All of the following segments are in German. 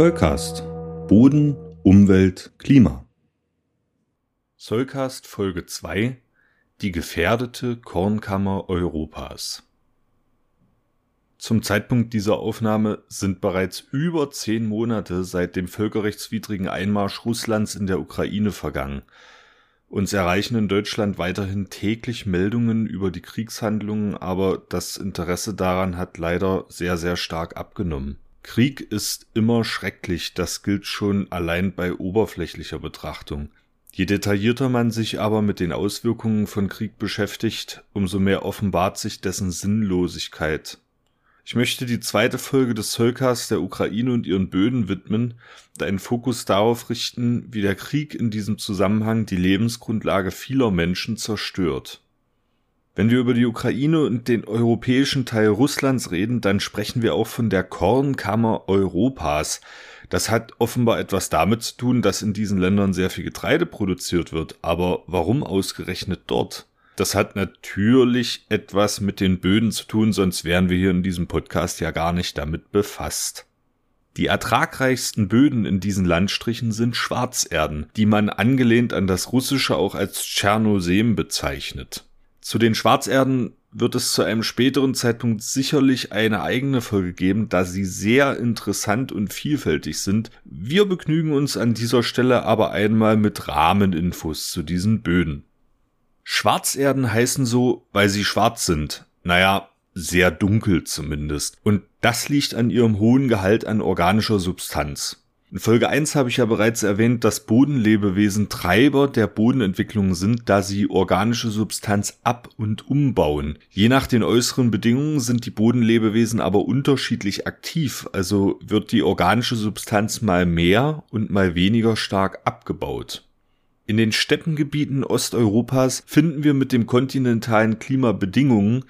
Zollcast. Boden, Umwelt, Klima. Zollcast Folge 2. Die gefährdete Kornkammer Europas. Zum Zeitpunkt dieser Aufnahme sind bereits über zehn Monate seit dem völkerrechtswidrigen Einmarsch Russlands in der Ukraine vergangen. Uns erreichen in Deutschland weiterhin täglich Meldungen über die Kriegshandlungen, aber das Interesse daran hat leider sehr, sehr stark abgenommen. Krieg ist immer schrecklich, das gilt schon allein bei oberflächlicher Betrachtung. Je detaillierter man sich aber mit den Auswirkungen von Krieg beschäftigt, umso mehr offenbart sich dessen Sinnlosigkeit. Ich möchte die zweite Folge des Zollcasts der Ukraine und ihren Böden widmen, da einen Fokus darauf richten, wie der Krieg in diesem Zusammenhang die Lebensgrundlage vieler Menschen zerstört. Wenn wir über die Ukraine und den europäischen Teil Russlands reden, dann sprechen wir auch von der Kornkammer Europas. Das hat offenbar etwas damit zu tun, dass in diesen Ländern sehr viel Getreide produziert wird. Aber warum ausgerechnet dort? Das hat natürlich etwas mit den Böden zu tun, sonst wären wir hier in diesem Podcast ja gar nicht damit befasst. Die ertragreichsten Böden in diesen Landstrichen sind Schwarzerden, die man angelehnt an das Russische auch als Tschernosem bezeichnet. Zu den Schwarzerden wird es zu einem späteren Zeitpunkt sicherlich eine eigene Folge geben, da sie sehr interessant und vielfältig sind. Wir begnügen uns an dieser Stelle aber einmal mit Rahmeninfos zu diesen Böden. Schwarzerden heißen so, weil sie schwarz sind. Naja, sehr dunkel zumindest. Und das liegt an ihrem hohen Gehalt an organischer Substanz. In Folge 1 habe ich ja bereits erwähnt, dass Bodenlebewesen Treiber der Bodenentwicklung sind, da sie organische Substanz ab- und umbauen. Je nach den äußeren Bedingungen sind die Bodenlebewesen aber unterschiedlich aktiv, also wird die organische Substanz mal mehr und mal weniger stark abgebaut. In den Steppengebieten Osteuropas finden wir mit dem kontinentalen Klima Bedingungen,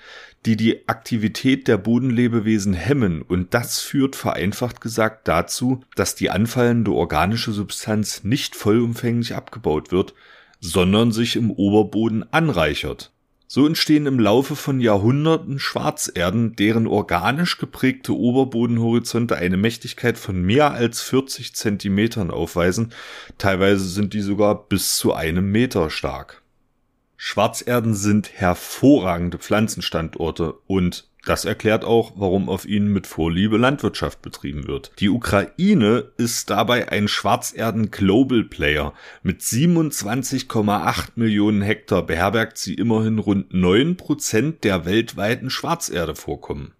die die Aktivität der Bodenlebewesen hemmen und das führt vereinfacht gesagt dazu, dass die anfallende organische Substanz nicht vollumfänglich abgebaut wird, sondern sich im Oberboden anreichert. So entstehen im Laufe von Jahrhunderten Schwarzerden, deren organisch geprägte Oberbodenhorizonte eine Mächtigkeit von mehr als 40 Zentimetern aufweisen, teilweise sind die sogar bis zu einem Meter stark. Schwarzerden sind hervorragende Pflanzenstandorte und das erklärt auch, warum auf ihnen mit Vorliebe Landwirtschaft betrieben wird. Die Ukraine ist dabei ein Schwarzerden Global Player. Mit 27,8 Millionen Hektar beherbergt sie immerhin rund 9% der weltweiten Schwarzerdevorkommen.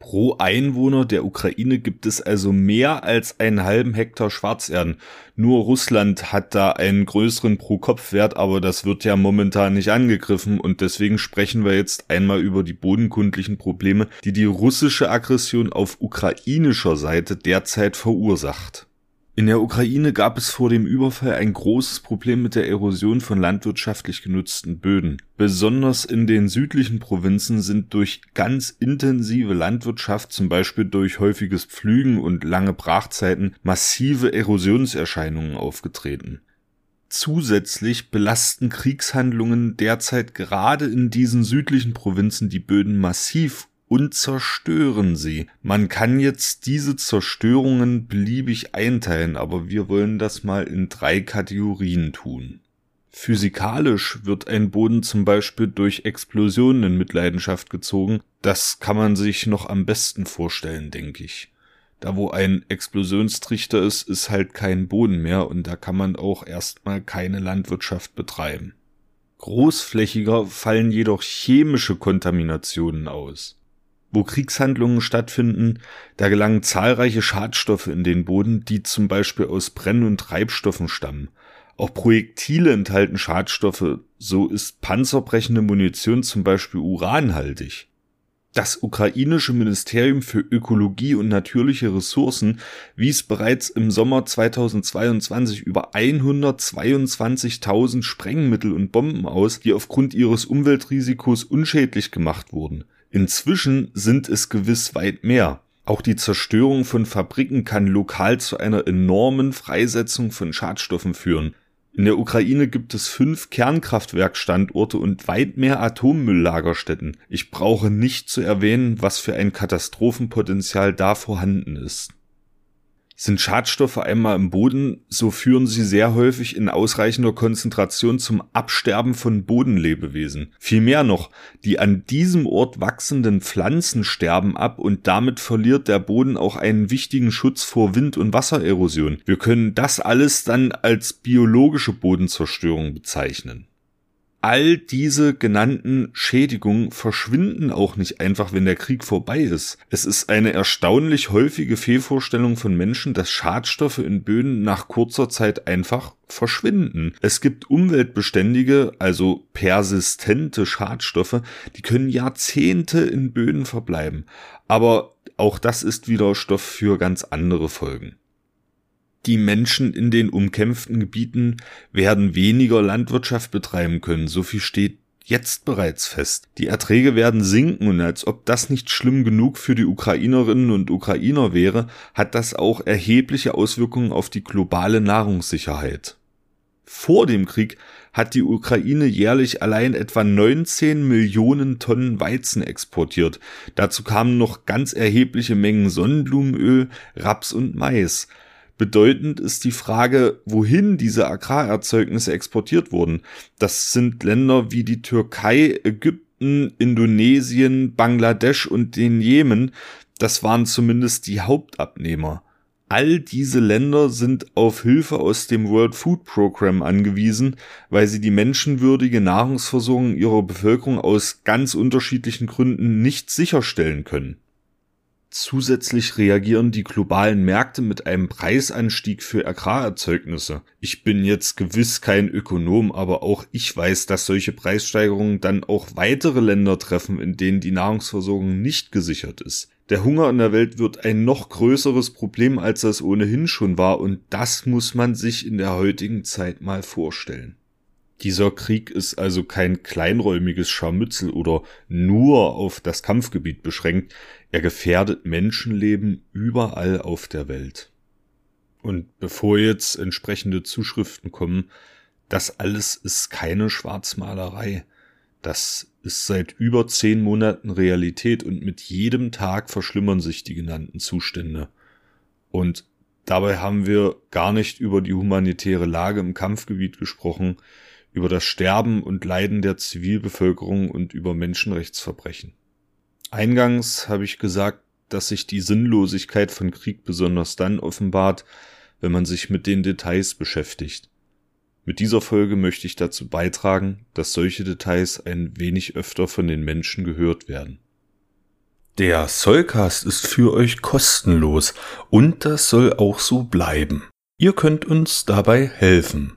Pro Einwohner der Ukraine gibt es also mehr als einen halben Hektar Schwarzerden. Nur Russland hat da einen größeren Pro-Kopf-Wert, aber das wird ja momentan nicht angegriffen und deswegen sprechen wir jetzt einmal über die bodenkundlichen Probleme, die die russische Aggression auf ukrainischer Seite derzeit verursacht. In der Ukraine gab es vor dem Überfall ein großes Problem mit der Erosion von landwirtschaftlich genutzten Böden. Besonders in den südlichen Provinzen sind durch ganz intensive Landwirtschaft, zum Beispiel durch häufiges Pflügen und lange Brachzeiten, massive Erosionserscheinungen aufgetreten. Zusätzlich belasten Kriegshandlungen derzeit gerade in diesen südlichen Provinzen die Böden massiv und zerstören sie. Man kann jetzt diese Zerstörungen beliebig einteilen, aber wir wollen das mal in drei Kategorien tun. Physikalisch wird ein Boden zum Beispiel durch Explosionen in Mitleidenschaft gezogen. Das kann man sich noch am besten vorstellen, denke ich. Da wo ein Explosionstrichter ist, ist halt kein Boden mehr und da kann man auch erstmal keine Landwirtschaft betreiben. Großflächiger fallen jedoch chemische Kontaminationen aus. Wo Kriegshandlungen stattfinden, da gelangen zahlreiche Schadstoffe in den Boden, die zum Beispiel aus Brenn- und Treibstoffen stammen. Auch Projektile enthalten Schadstoffe, so ist panzerbrechende Munition zum Beispiel uranhaltig. Das ukrainische Ministerium für Ökologie und natürliche Ressourcen wies bereits im Sommer 2022 über 122.000 Sprengmittel und Bomben aus, die aufgrund ihres Umweltrisikos unschädlich gemacht wurden. Inzwischen sind es gewiss weit mehr. Auch die Zerstörung von Fabriken kann lokal zu einer enormen Freisetzung von Schadstoffen führen. In der Ukraine gibt es fünf Kernkraftwerkstandorte und weit mehr Atommülllagerstätten. Ich brauche nicht zu erwähnen, was für ein Katastrophenpotenzial da vorhanden ist. Sind Schadstoffe einmal im Boden, so führen sie sehr häufig in ausreichender Konzentration zum Absterben von Bodenlebewesen. Vielmehr noch, die an diesem Ort wachsenden Pflanzen sterben ab und damit verliert der Boden auch einen wichtigen Schutz vor Wind- und Wassererosion. Wir können das alles dann als biologische Bodenzerstörung bezeichnen all diese genannten Schädigungen verschwinden auch nicht einfach, wenn der Krieg vorbei ist. Es ist eine erstaunlich häufige Fehlvorstellung von Menschen, dass Schadstoffe in Böden nach kurzer Zeit einfach verschwinden. Es gibt umweltbeständige, also persistente Schadstoffe, die können Jahrzehnte in Böden verbleiben. Aber auch das ist wieder Stoff für ganz andere Folgen. Die Menschen in den umkämpften Gebieten werden weniger Landwirtschaft betreiben können, so viel steht jetzt bereits fest. Die Erträge werden sinken und als ob das nicht schlimm genug für die Ukrainerinnen und Ukrainer wäre, hat das auch erhebliche Auswirkungen auf die globale Nahrungssicherheit. Vor dem Krieg hat die Ukraine jährlich allein etwa 19 Millionen Tonnen Weizen exportiert. Dazu kamen noch ganz erhebliche Mengen Sonnenblumenöl, Raps und Mais. Bedeutend ist die Frage, wohin diese Agrarerzeugnisse exportiert wurden. Das sind Länder wie die Türkei, Ägypten, Indonesien, Bangladesch und den Jemen. Das waren zumindest die Hauptabnehmer. All diese Länder sind auf Hilfe aus dem World Food Program angewiesen, weil sie die menschenwürdige Nahrungsversorgung ihrer Bevölkerung aus ganz unterschiedlichen Gründen nicht sicherstellen können. Zusätzlich reagieren die globalen Märkte mit einem Preisanstieg für Agrarerzeugnisse. Ich bin jetzt gewiss kein Ökonom, aber auch ich weiß, dass solche Preissteigerungen dann auch weitere Länder treffen, in denen die Nahrungsversorgung nicht gesichert ist. Der Hunger in der Welt wird ein noch größeres Problem, als das ohnehin schon war, und das muss man sich in der heutigen Zeit mal vorstellen. Dieser Krieg ist also kein kleinräumiges Scharmützel oder nur auf das Kampfgebiet beschränkt. Er gefährdet Menschenleben überall auf der Welt. Und bevor jetzt entsprechende Zuschriften kommen, das alles ist keine Schwarzmalerei. Das ist seit über zehn Monaten Realität und mit jedem Tag verschlimmern sich die genannten Zustände. Und dabei haben wir gar nicht über die humanitäre Lage im Kampfgebiet gesprochen, über das Sterben und Leiden der Zivilbevölkerung und über Menschenrechtsverbrechen. Eingangs habe ich gesagt, dass sich die Sinnlosigkeit von Krieg besonders dann offenbart, wenn man sich mit den Details beschäftigt. Mit dieser Folge möchte ich dazu beitragen, dass solche Details ein wenig öfter von den Menschen gehört werden. Der Soulcast ist für euch kostenlos und das soll auch so bleiben. Ihr könnt uns dabei helfen.